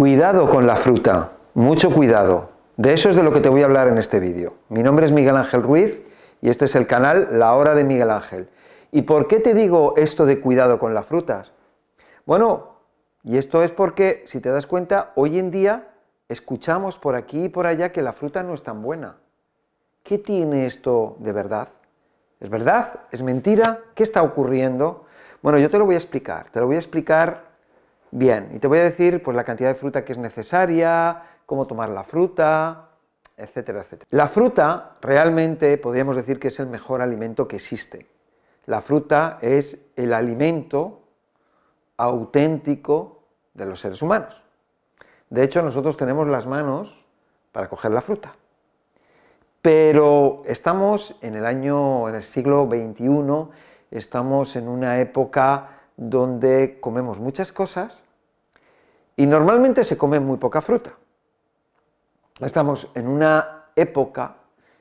Cuidado con la fruta, mucho cuidado. De eso es de lo que te voy a hablar en este vídeo. Mi nombre es Miguel Ángel Ruiz y este es el canal La Hora de Miguel Ángel. ¿Y por qué te digo esto de cuidado con las frutas? Bueno, y esto es porque, si te das cuenta, hoy en día escuchamos por aquí y por allá que la fruta no es tan buena. ¿Qué tiene esto de verdad? ¿Es verdad? ¿Es mentira? ¿Qué está ocurriendo? Bueno, yo te lo voy a explicar. Te lo voy a explicar bien. Y te voy a decir pues, la cantidad de fruta que es necesaria, cómo tomar la fruta, etcétera, etcétera. La fruta realmente podríamos decir que es el mejor alimento que existe. La fruta es el alimento auténtico de los seres humanos. De hecho, nosotros tenemos las manos para coger la fruta. Pero estamos en el año, en el siglo XXI, estamos en una época donde comemos muchas cosas y normalmente se come muy poca fruta. Estamos en una época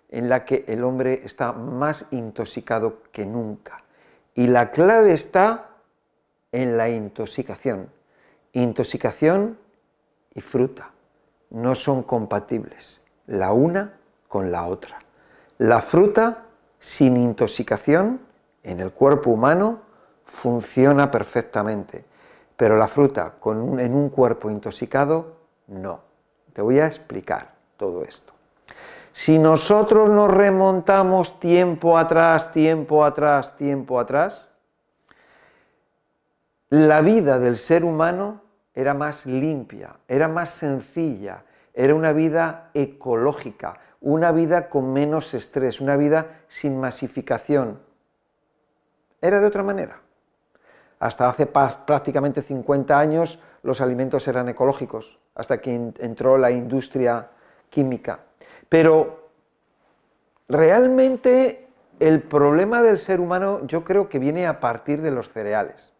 en la que el hombre está más intoxicado que nunca. Y la clave está en la intoxicación. Intoxicación y fruta no son compatibles, la una con la otra. La fruta sin intoxicación en el cuerpo humano funciona perfectamente, pero la fruta con en un cuerpo intoxicado no. Te voy a explicar todo esto. Si nosotros nos remontamos tiempo atrás, tiempo atrás, tiempo atrás, la vida del ser humano era más limpia, era más sencilla, era una vida ecológica, una vida con menos estrés, una vida sin masificación. Era de otra manera. Hasta hace prácticamente 50 años los alimentos eran ecológicos, hasta que entró la industria química. Pero realmente el problema del ser humano yo creo que viene a partir de los cereales.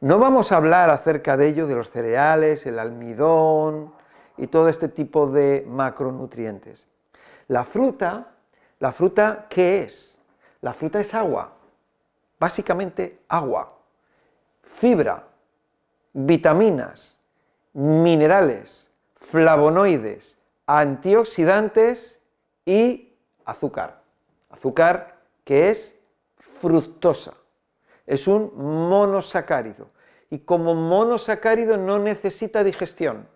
No vamos a hablar acerca de ello, de los cereales, el almidón y todo este tipo de macronutrientes. La fruta, la fruta, ¿qué es? La fruta es agua, básicamente agua, fibra, vitaminas, minerales, flavonoides, antioxidantes y azúcar. Azúcar que es fructosa. Es un monosacárido. Y como monosacárido no necesita digestión.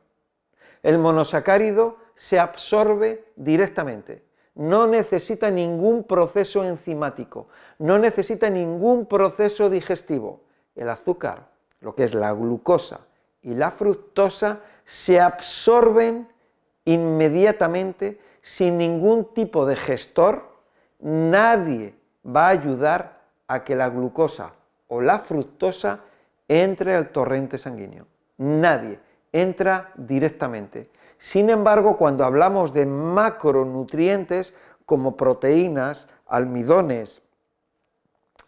El monosacárido se absorbe directamente. No necesita ningún proceso enzimático. No necesita ningún proceso digestivo. El azúcar, lo que es la glucosa y la fructosa, se absorben inmediatamente, sin ningún tipo de gestor, nadie va a ayudar a que la glucosa o la fructosa entre al torrente sanguíneo. Nadie entra directamente. Sin embargo, cuando hablamos de macronutrientes como proteínas, almidones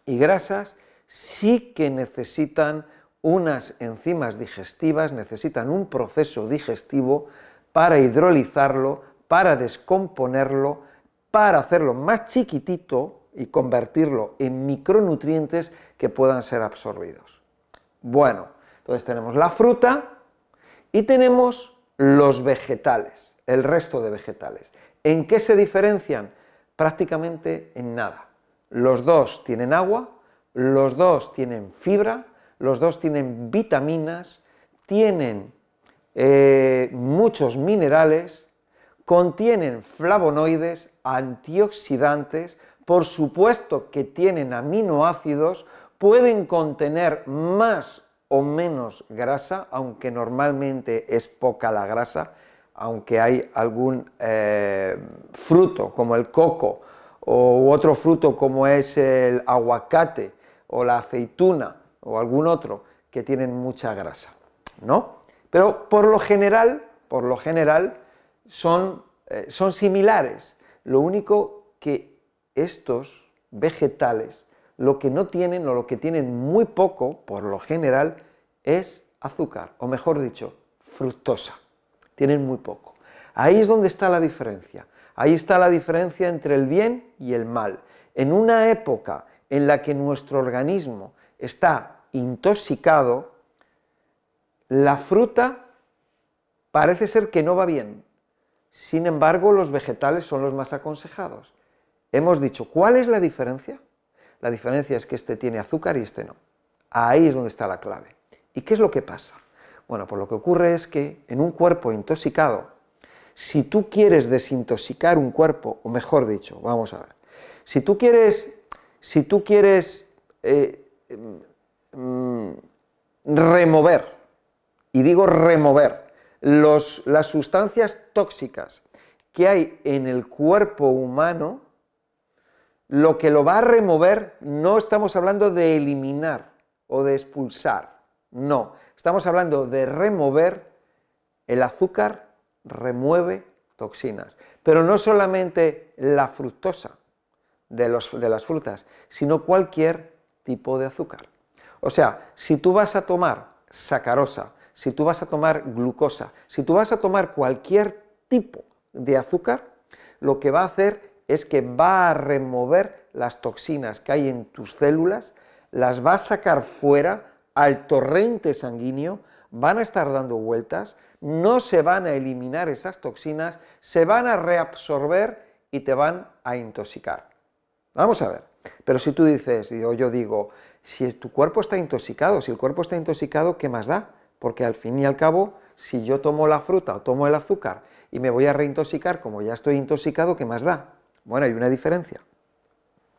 y grasas, sí que necesitan unas enzimas digestivas, necesitan un proceso digestivo para hidrolizarlo, para descomponerlo, para hacerlo más chiquitito y convertirlo en micronutrientes que puedan ser absorbidos. Bueno, entonces tenemos la fruta y tenemos los vegetales, el resto de vegetales. ¿En qué se diferencian? Prácticamente en nada. Los dos tienen agua, los dos tienen fibra, los dos tienen vitaminas, tienen eh, muchos minerales, contienen flavonoides, antioxidantes, por supuesto que tienen aminoácidos, pueden contener más o menos grasa, aunque normalmente es poca la grasa, aunque hay algún eh, fruto como el coco o otro fruto como es el aguacate o la aceituna o algún otro que tienen mucha grasa, ¿no? Pero por lo general, por lo general, son, eh, son similares. Lo único que estos vegetales, lo que no tienen o lo que tienen muy poco, por lo general, es azúcar, o mejor dicho, fructosa. Tienen muy poco. Ahí es donde está la diferencia. Ahí está la diferencia entre el bien y el mal. En una época en la que nuestro organismo está intoxicado, la fruta parece ser que no va bien. Sin embargo, los vegetales son los más aconsejados. Hemos dicho, ¿cuál es la diferencia? La diferencia es que este tiene azúcar y este no. Ahí es donde está la clave. ¿Y qué es lo que pasa? Bueno, pues lo que ocurre es que en un cuerpo intoxicado, si tú quieres desintoxicar un cuerpo, o mejor dicho, vamos a ver, si tú quieres, si tú quieres eh, mm, remover, y digo remover, las sustancias tóxicas que hay en el cuerpo humano, lo que lo va a remover no estamos hablando de eliminar o de expulsar, no, estamos hablando de remover el azúcar, remueve toxinas, pero no solamente la fructosa de, las frutas, sino cualquier tipo de azúcar. O sea, si tú vas a tomar sacarosa, si tú vas a tomar glucosa, si tú vas a tomar cualquier tipo de azúcar, lo que va a hacer es que va a remover las toxinas que hay en tus células, las va a sacar fuera al torrente sanguíneo, van a estar dando vueltas, no se van a eliminar esas toxinas, se van a reabsorber y te van a intoxicar. Vamos a ver, pero si tú dices, o yo digo, si tu cuerpo está intoxicado, si el cuerpo está intoxicado, ¿qué más da? porque al fin y al cabo, si yo tomo la fruta o tomo el azúcar y me voy a reintoxicar como ya estoy intoxicado, ¿qué más da? Bueno, hay una diferencia.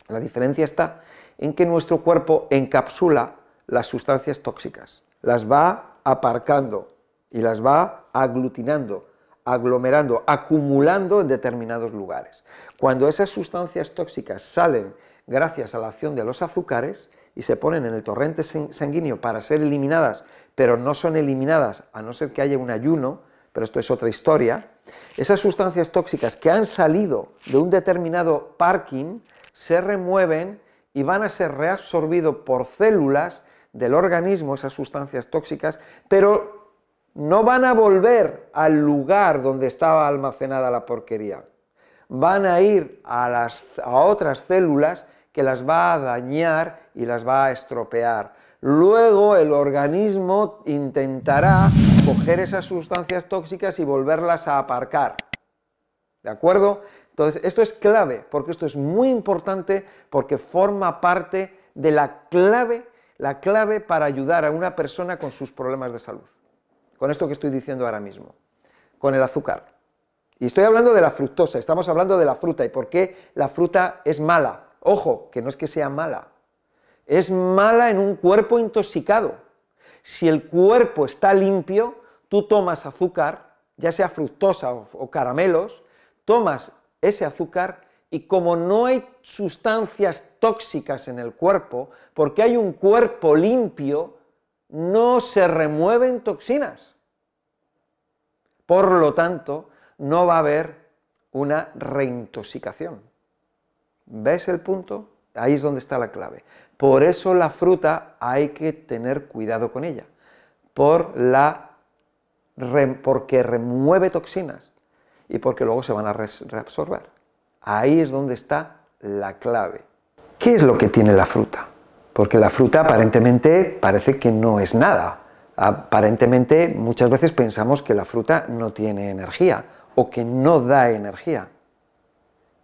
La diferencia está en que nuestro cuerpo encapsula las sustancias tóxicas, las va aparcando y las va aglutinando, aglomerando, acumulando en determinados lugares. Cuando esas sustancias tóxicas salen gracias a la acción de los azúcares y se ponen en el torrente sanguíneo para ser eliminadas pero no son eliminadas a no ser que haya un ayuno, pero esto es otra historia, esas sustancias tóxicas que han salido de un determinado parking se remueven y van a ser reabsorbidos por células del organismo, esas sustancias tóxicas, pero no van a volver al lugar donde estaba almacenada la porquería. Van a ir a, otras células que las va a dañar y las va a estropear luego el organismo intentará coger esas sustancias tóxicas y volverlas a aparcar. ¿De acuerdo? Entonces, esto es clave, porque esto es muy importante, porque forma parte de la clave, la clave para ayudar a una persona con sus problemas de salud. Con esto que estoy diciendo ahora mismo, con el azúcar. Y estoy hablando de la fructosa, estamos hablando de la fruta y por qué la fruta es mala. Ojo, que no es que sea mala, es mala en un cuerpo intoxicado. Si el cuerpo está limpio, tú tomas azúcar, ya sea fructosa o, caramelos, tomas ese azúcar y como no hay sustancias tóxicas en el cuerpo, porque hay un cuerpo limpio, no se remueven toxinas. Por lo tanto, no va a haber una reintoxicación. ¿Ves el punto? Ahí es donde está la clave. Por eso la fruta hay que tener cuidado con ella, por la, porque remueve toxinas y porque luego se van a reabsorber. Ahí es donde está la clave. ¿Qué es lo que tiene la fruta? Porque la fruta aparentemente parece que no es nada. Aparentemente muchas veces pensamos que la fruta no tiene energía o que no da energía.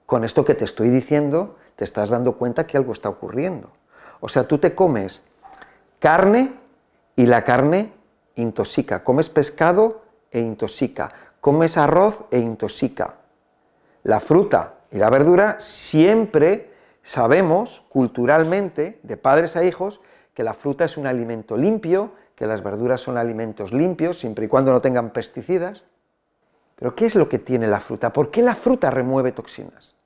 Con esto que te estoy diciendo, te estás dando cuenta que algo está ocurriendo. O sea, tú te comes carne y la carne intoxica. Comes pescado e intoxica. Comes arroz e intoxica. La fruta y la verdura siempre sabemos culturalmente, de padres a hijos, que la fruta es un alimento limpio, que las verduras son alimentos limpios, siempre y cuando no tengan pesticidas. Pero ¿qué es lo que tiene la fruta? ¿Por qué la fruta remueve toxinas?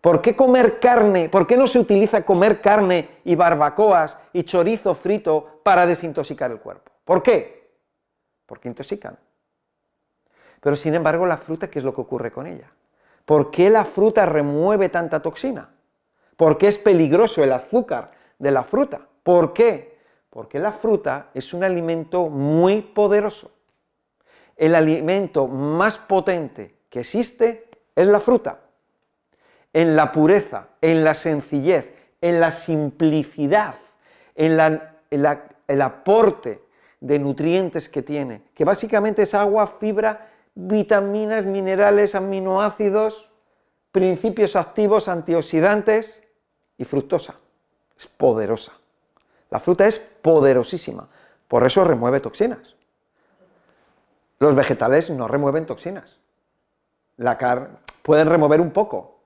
¿Por qué comer carne? ¿Por qué no se utiliza comer carne y barbacoas y chorizo frito para desintoxicar el cuerpo? ¿Por qué? Porque intoxican. Pero sin embargo, la fruta, ¿qué es lo que ocurre con ella? ¿Por qué la fruta remueve tanta toxina? ¿Por qué es peligroso el azúcar de la fruta? ¿Por qué? Porque la fruta es un alimento muy poderoso. El alimento más potente que existe es la fruta en la pureza, en la sencillez, en la simplicidad, en, el aporte de nutrientes que tiene, que básicamente es agua, fibra, vitaminas, minerales, aminoácidos, principios activos, antioxidantes y fructosa. Es poderosa. La fruta es poderosísima, por eso remueve toxinas. Los vegetales no remueven toxinas. La carne pueden remover un poco,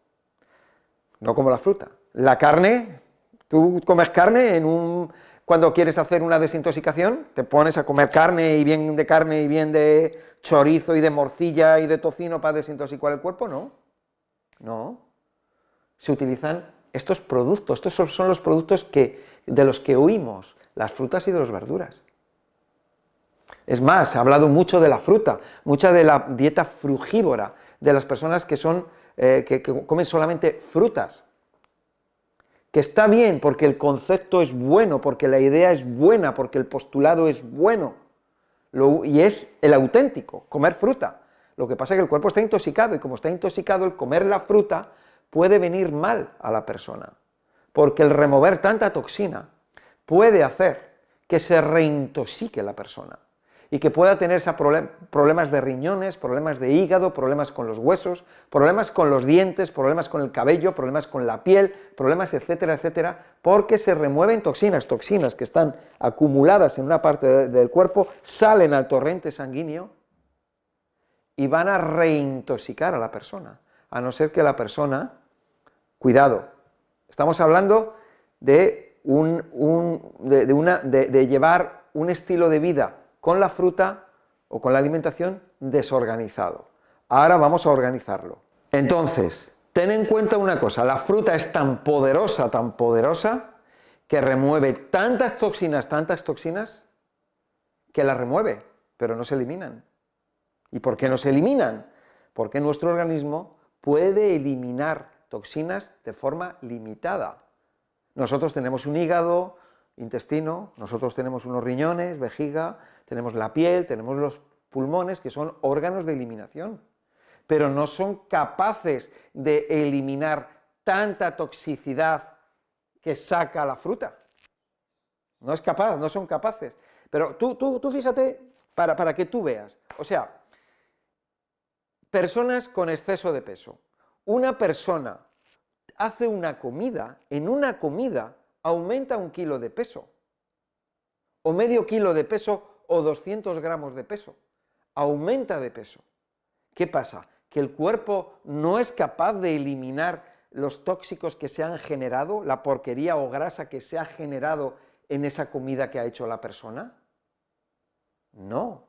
no como la fruta. La carne, tú comes carne en un cuando quieres hacer una desintoxicación, te pones a comer carne y bien de carne y bien de chorizo y de morcilla y de tocino para desintoxicar el cuerpo, no. No. Se utilizan estos productos, estos son los productos que, de los que huimos, las frutas y de las verduras. Es más, se ha hablado mucho de la fruta, mucha de la dieta frugívora, de las personas que, son, eh, que, comen solamente frutas. Que está bien porque el concepto es bueno, porque la idea es buena, porque el postulado es bueno. y es el auténtico, comer fruta. Lo que pasa es que el cuerpo está intoxicado y como está intoxicado, el comer la fruta puede venir mal a la persona. Porque el remover tanta toxina puede hacer que se reintoxique la persona y que pueda tener problemas de riñones, problemas de hígado, problemas con los huesos, problemas con los dientes, problemas con el cabello, problemas con la piel, problemas, etcétera, etcétera, porque se remueven toxinas, toxinas que están acumuladas en una parte del cuerpo, salen al torrente sanguíneo y van a reintoxicar a la persona, a no ser que la persona, cuidado, estamos hablando de, de llevar un estilo de vida con la fruta o con la alimentación desorganizado. Ahora vamos a organizarlo. Entonces, ten en cuenta una cosa, la fruta es tan poderosa, tan poderosa, que remueve tantas toxinas, tantas toxinas, que las remueve, pero no se eliminan. ¿Y por qué no se eliminan? Porque nuestro organismo puede eliminar toxinas de forma limitada. Nosotros tenemos un hígado, intestino, nosotros tenemos unos riñones, vejiga, tenemos la piel, tenemos los pulmones, que son órganos de eliminación, pero no son capaces de eliminar tanta toxicidad que saca la fruta. No es capaz, no son capaces. Pero tú, tú, tú fíjate, para, para que tú veas. O sea, personas con exceso de peso. Una persona hace una comida, en una comida aumenta un kilo de peso, o medio kilo de peso, o 200 gramos de peso. Aumenta de peso. ¿Qué pasa? Que el cuerpo no es capaz de eliminar los tóxicos que se han generado, la porquería o grasa que se ha generado en esa comida que ha hecho la persona. No.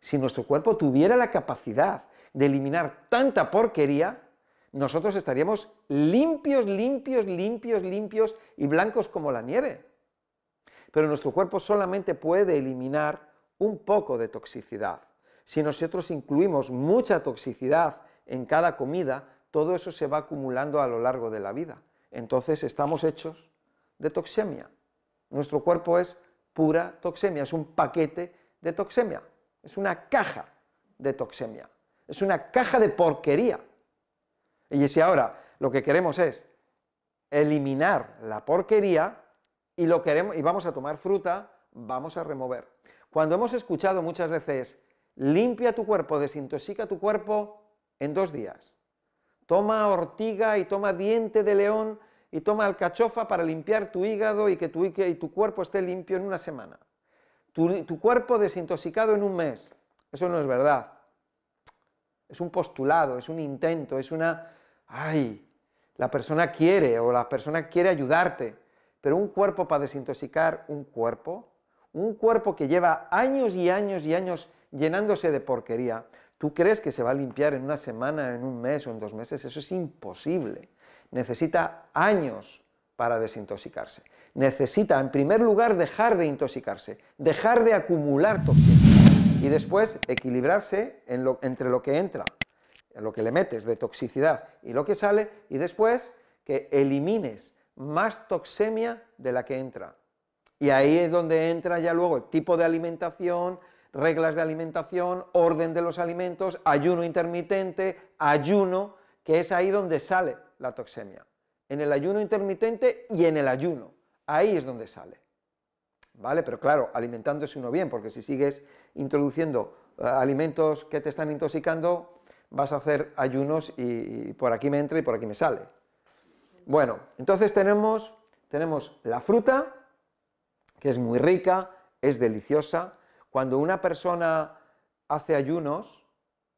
Si nuestro cuerpo tuviera la capacidad de eliminar tanta porquería, nosotros estaríamos limpios, limpios, limpios, limpios y blancos como la nieve. Pero nuestro cuerpo solamente puede eliminar un poco de toxicidad. Si nosotros incluimos mucha toxicidad en cada comida, todo eso se va acumulando a lo largo de la vida. Entonces estamos hechos de toxemia. Nuestro cuerpo es pura toxemia, es un paquete de toxemia, es una caja de toxemia, es una caja de porquería. Y si ahora lo que queremos es eliminar la porquería y, lo queremos, y vamos a tomar fruta, vamos a remover. Cuando hemos escuchado muchas veces, limpia tu cuerpo, desintoxica tu cuerpo en dos días. Toma ortiga y toma diente de león y toma alcachofa para limpiar tu hígado y que tu, y tu cuerpo esté limpio en una semana. Tu, tu cuerpo desintoxicado en un mes. Eso no es verdad. Es un postulado, es un intento, es una ay, la persona quiere o la persona quiere ayudarte, pero un cuerpo para desintoxicar un cuerpo, un cuerpo que lleva años y años y años llenándose de porquería, ¿tú crees que se va a limpiar en una semana, en un mes o en dos meses? Eso es imposible. Necesita años para desintoxicarse. Necesita, en primer lugar, dejar de intoxicarse, dejar de acumular toxinas y después equilibrarse entre lo que entra lo que le metes de toxicidad y lo que sale, y después que elimines más toxemia de la que entra. Y ahí es donde entra ya luego el tipo de alimentación, reglas de alimentación, orden de los alimentos, ayuno intermitente, ayuno, que es ahí donde sale la toxemia. En el ayuno intermitente y en el ayuno. Ahí es donde sale. ¿vale? Pero claro, alimentándose uno bien, porque si sigues introduciendo eh, alimentos que te están intoxicando, vas a hacer ayunos y, por aquí me entra y por aquí me sale. Bueno, entonces tenemos, tenemos la fruta, que es muy rica, es deliciosa. Cuando una persona hace ayunos,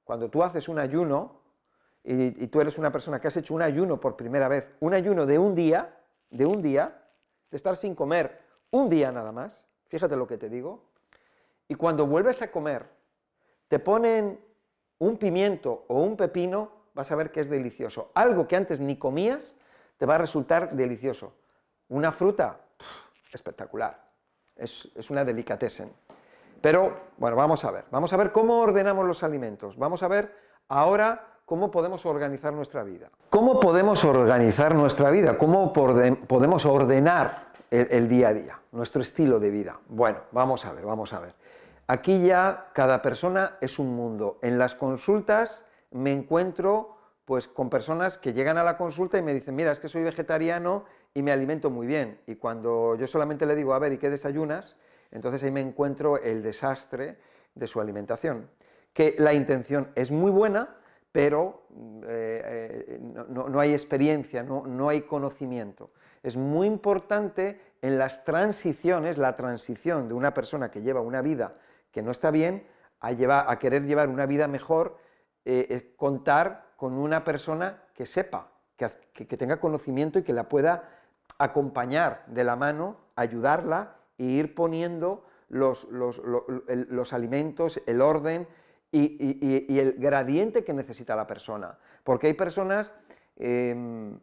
cuando tú haces un ayuno, y, y, tú eres una persona que has hecho un ayuno por primera vez, un ayuno de un día, de un día, de estar sin comer un día nada más, fíjate lo que te digo, y cuando vuelves a comer, te ponen un pimiento o un pepino, vas a ver que es delicioso. Algo que antes ni comías, te va a resultar delicioso. Una fruta, espectacular. Es, es una delicatessen. Pero, bueno, vamos a ver. Vamos a ver cómo ordenamos los alimentos. Vamos a ver ahora cómo podemos organizar nuestra vida. ¿Cómo podemos organizar nuestra vida? ¿Cómo podemos ordenar el, el día a día, nuestro estilo de vida? Bueno, vamos a ver, vamos a ver. Aquí ya cada persona es un mundo. En las consultas me encuentro pues con personas que llegan a la consulta y me dicen, mira, es que soy vegetariano y me alimento muy bien. Y cuando yo solamente le digo, a ver, ¿y qué desayunas? Entonces ahí me encuentro el desastre de su alimentación. Que la intención es muy buena, pero eh, eh, no, hay experiencia, no, no hay conocimiento. Es muy importante en las transiciones, la transición de una persona que lleva una vida que no está bien a, llevar, a querer llevar una vida mejor, eh, contar con una persona que sepa, que, tenga conocimiento y que la pueda acompañar de la mano, ayudarla e ir poniendo los, los, alimentos, el orden y, el gradiente que necesita la persona. Porque hay personas, em,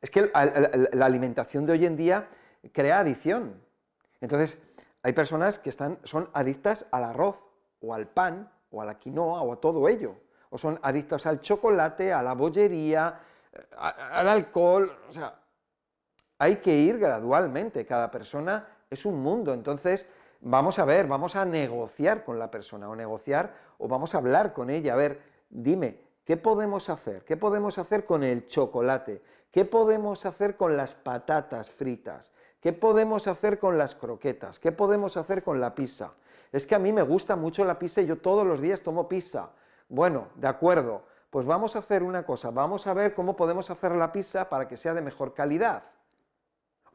es que la alimentación de hoy en día crea adicción. Entonces, hay personas que están, son adictas al arroz, o al pan, o a la quinoa, o a todo ello. O son adictas al chocolate, a la bollería, al alcohol. O sea, hay que ir gradualmente. Cada persona es un mundo. Entonces, vamos a ver, vamos a negociar con la persona, o negociar, o vamos a hablar con ella. A ver, dime, ¿qué podemos hacer? ¿Qué podemos hacer con el chocolate? ¿Qué podemos hacer con las patatas fritas? ¿Qué podemos hacer con las croquetas? ¿Qué podemos hacer con la pizza? Es que a mí me gusta mucho la pizza y yo todos los días tomo pizza. Bueno, de acuerdo, pues vamos a hacer una cosa, vamos a ver cómo podemos hacer la pizza para que sea de mejor calidad.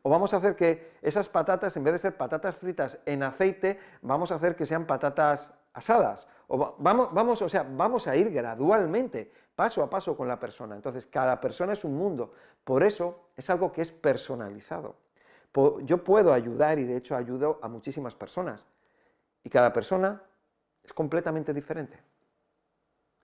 O vamos a hacer que esas patatas, en vez de ser patatas fritas en aceite, vamos a hacer que sean patatas asadas. O vamos, vamos, o sea, vamos a ir gradualmente, paso a paso con la persona. Entonces, cada persona es un mundo. Por eso es algo que es personalizado yo puedo ayudar y de hecho ayudo a muchísimas personas. Y cada persona es completamente diferente.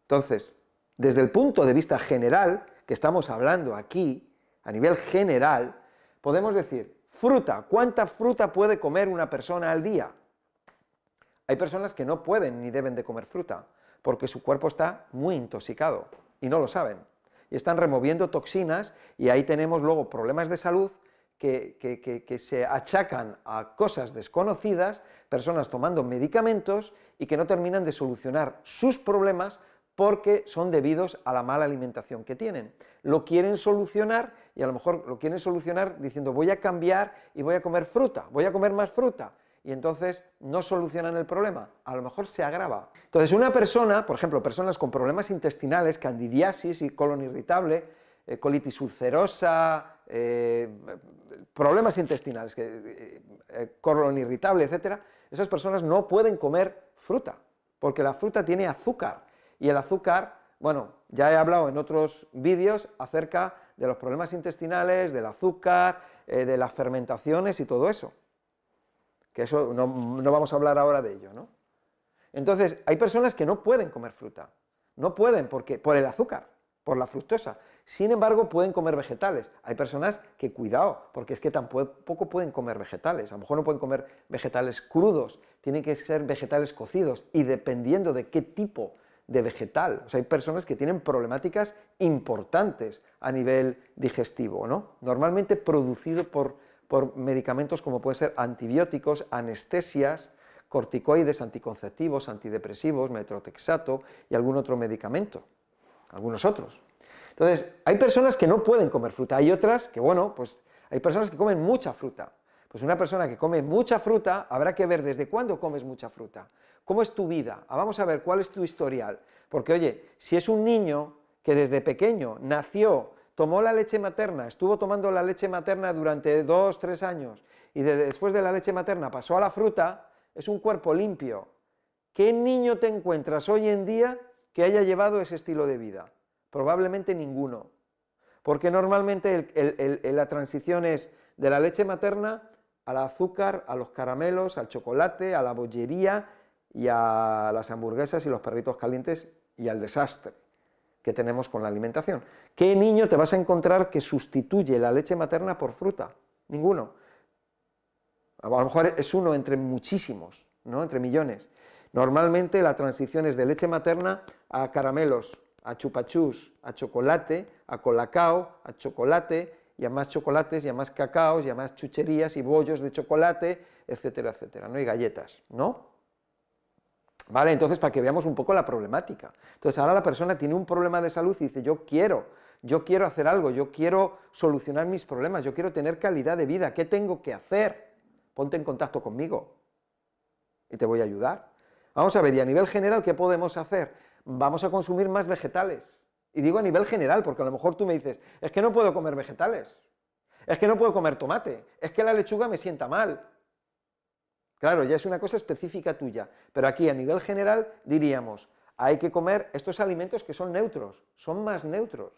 Entonces, desde el punto de vista general, que estamos hablando aquí, a nivel general, podemos decir, fruta, ¿cuánta fruta puede comer una persona al día? Hay personas que no pueden ni deben de comer fruta, porque su cuerpo está muy intoxicado y no lo saben. Y están removiendo toxinas y ahí tenemos luego problemas de salud que, se achacan a cosas desconocidas, personas tomando medicamentos y que no terminan de solucionar sus problemas porque son debidos a la mala alimentación que tienen. Lo quieren solucionar y a lo mejor lo quieren solucionar diciendo voy a cambiar y voy a comer fruta, voy a comer más fruta. Y entonces no solucionan el problema, a lo mejor se agrava. Entonces una persona, por ejemplo, personas con problemas intestinales, candidiasis y colon irritable, eh, colitis ulcerosa, eh, problemas intestinales, que, eh, colon irritable, etcétera, esas personas no pueden comer fruta, porque la fruta tiene azúcar, y el azúcar, bueno, ya he hablado en otros vídeos acerca de los problemas intestinales, del azúcar, de las fermentaciones y todo eso, que eso no, no vamos a hablar ahora de ello, ¿no? Entonces, hay personas que no pueden comer fruta, no pueden porque por el azúcar, por la fructosa. Sin embargo, pueden comer vegetales. Hay personas que, cuidado, porque es que tampoco pueden comer vegetales. A lo mejor no pueden comer vegetales crudos, tienen que ser vegetales cocidos y dependiendo de qué tipo de vegetal. O sea, hay personas que tienen problemáticas importantes a nivel digestivo, ¿no? Normalmente producido por, por medicamentos como pueden ser antibióticos, anestesias, corticoides, anticonceptivos, antidepresivos, metrotexato y algún otro medicamento algunos otros. Entonces, hay personas que no pueden comer fruta, hay otras que, bueno, pues hay personas que comen mucha fruta. Pues una persona que come mucha fruta, habrá que ver desde cuándo comes mucha fruta. ¿Cómo es tu vida? Ah, vamos a ver cuál es tu historial. Porque, oye, si es un niño que desde pequeño nació, tomó la leche materna, estuvo tomando la leche materna durante dos, tres años, y después de la leche materna pasó a la fruta, es un cuerpo limpio. ¿Qué niño te encuentras hoy en día que haya llevado ese estilo de vida? Probablemente ninguno. Porque normalmente la transición es de la leche materna al azúcar, a los caramelos, al chocolate, a la bollería y a las hamburguesas y los perritos calientes y al desastre que tenemos con la alimentación. ¿Qué niño te vas a encontrar que sustituye la leche materna por fruta? Ninguno. A lo mejor es uno entre muchísimos, ¿no? entre millones. Normalmente la transición es de leche materna a caramelos, a chupachús, a chocolate, a colacao, a chocolate, y a más chocolates, y a más cacaos, y a más chucherías y bollos de chocolate, etcétera, etcétera, ¿no? hay galletas, ¿no? ¿Vale? Entonces, para que veamos un poco la problemática. Entonces, ahora la persona tiene un problema de salud y dice, yo quiero, yo quiero hacer algo, yo quiero solucionar mis problemas, yo quiero tener calidad de vida, ¿qué tengo que hacer? Ponte en contacto conmigo y te voy a ayudar. Vamos a ver, y a nivel general, ¿qué podemos hacer? Vamos a consumir más vegetales. Y digo a nivel general, porque a lo mejor tú me dices, es que no puedo comer vegetales, es que no puedo comer tomate, es que la lechuga me sienta mal, Claro, ya es una cosa específica tuya, pero aquí a nivel general diríamos, hay que comer estos alimentos que son neutros, son más neutros,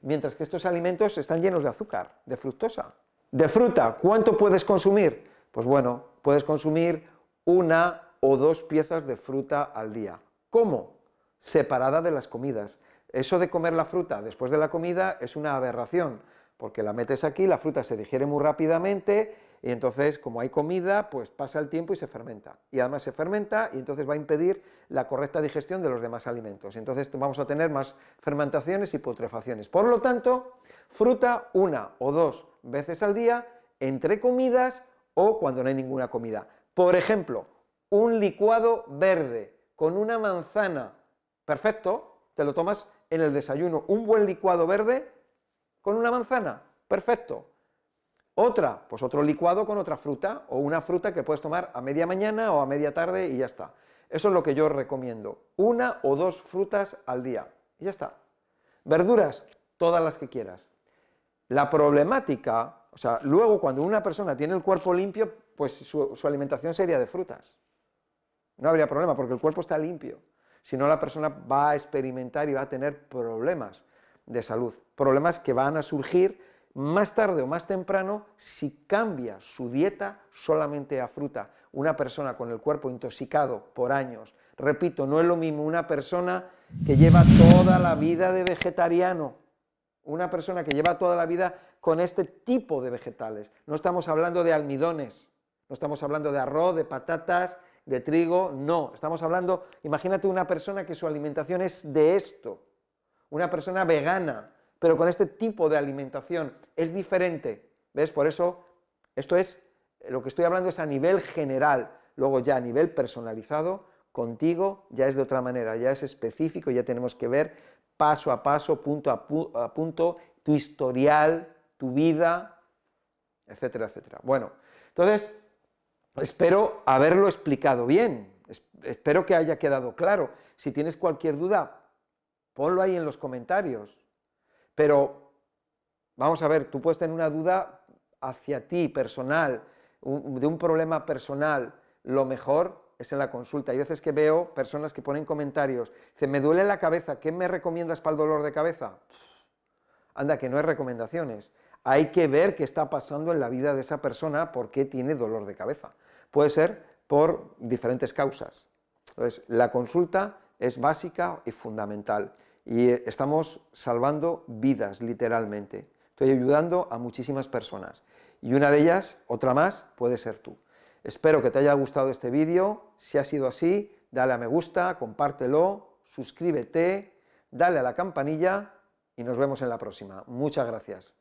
mientras que estos alimentos están llenos de azúcar, de fructosa. De fruta, ¿cuánto puedes consumir? Pues bueno, puedes consumir una o dos piezas de fruta al día. ¿Cómo? Separada de las comidas. Eso de comer la fruta después de la comida es una aberración, porque la metes aquí, la fruta se digiere muy rápidamente y entonces, como hay comida, pues pasa el tiempo y se fermenta. Y además se fermenta y entonces va a impedir la correcta digestión de los demás alimentos. Entonces vamos a tener más fermentaciones y putrefacciones. Por lo tanto, fruta una o dos veces al día, entre comidas o cuando no hay ninguna comida. Por ejemplo, un licuado verde con una manzana, perfecto, te lo tomas en el desayuno. Un buen licuado verde con una manzana, perfecto. Otra, pues otro licuado con otra fruta o una fruta que puedes tomar a media mañana o a media tarde y ya está. Eso es lo que yo recomiendo. Una o dos frutas al día y ya está. Verduras, todas las que quieras. La problemática, o sea, luego cuando una persona tiene el cuerpo limpio, pues su, su alimentación sería de frutas. No habría problema porque el cuerpo está limpio. Si no, la persona va a experimentar y va a tener problemas de salud. Problemas que van a surgir más tarde o más temprano si cambia su dieta solamente a fruta. Una persona con el cuerpo intoxicado por años, repito, no es lo mismo una persona que lleva toda la vida de vegetariano, una persona que lleva toda la vida con este tipo de vegetales. No estamos hablando de almidones, no estamos hablando de arroz, de patatas, de trigo, no, estamos hablando, imagínate una persona que su alimentación es de esto, una persona vegana, pero con este tipo de alimentación es diferente. ¿Ves? Por eso, esto es, lo que estoy hablando es a nivel general, luego ya a nivel personalizado, contigo ya es de otra manera, ya es específico, ya tenemos que ver paso a paso, punto a, punto, tu historial, tu vida, etcétera, etcétera. Bueno, entonces, espero haberlo explicado bien, espero que haya quedado claro. Si tienes cualquier duda, ponlo ahí en los comentarios. Pero vamos a ver, tú puedes tener una duda hacia ti personal, de un problema personal, lo mejor es en la consulta. Hay veces que veo personas que ponen comentarios, dicen, me duele la cabeza, ¿qué me recomiendas para el dolor de cabeza? Anda, que no hay recomendaciones. Hay que ver qué está pasando en la vida de esa persona, por qué tiene dolor de cabeza. Puede ser por diferentes causas. Entonces, la consulta es básica y fundamental y estamos salvando vidas, literalmente. Estoy ayudando a muchísimas personas y una de ellas, otra más, puede ser tú. Espero que te haya gustado este vídeo, si ha sido así, dale a me gusta, compártelo, suscríbete, dale a la campanilla y nos vemos en la próxima. Muchas gracias.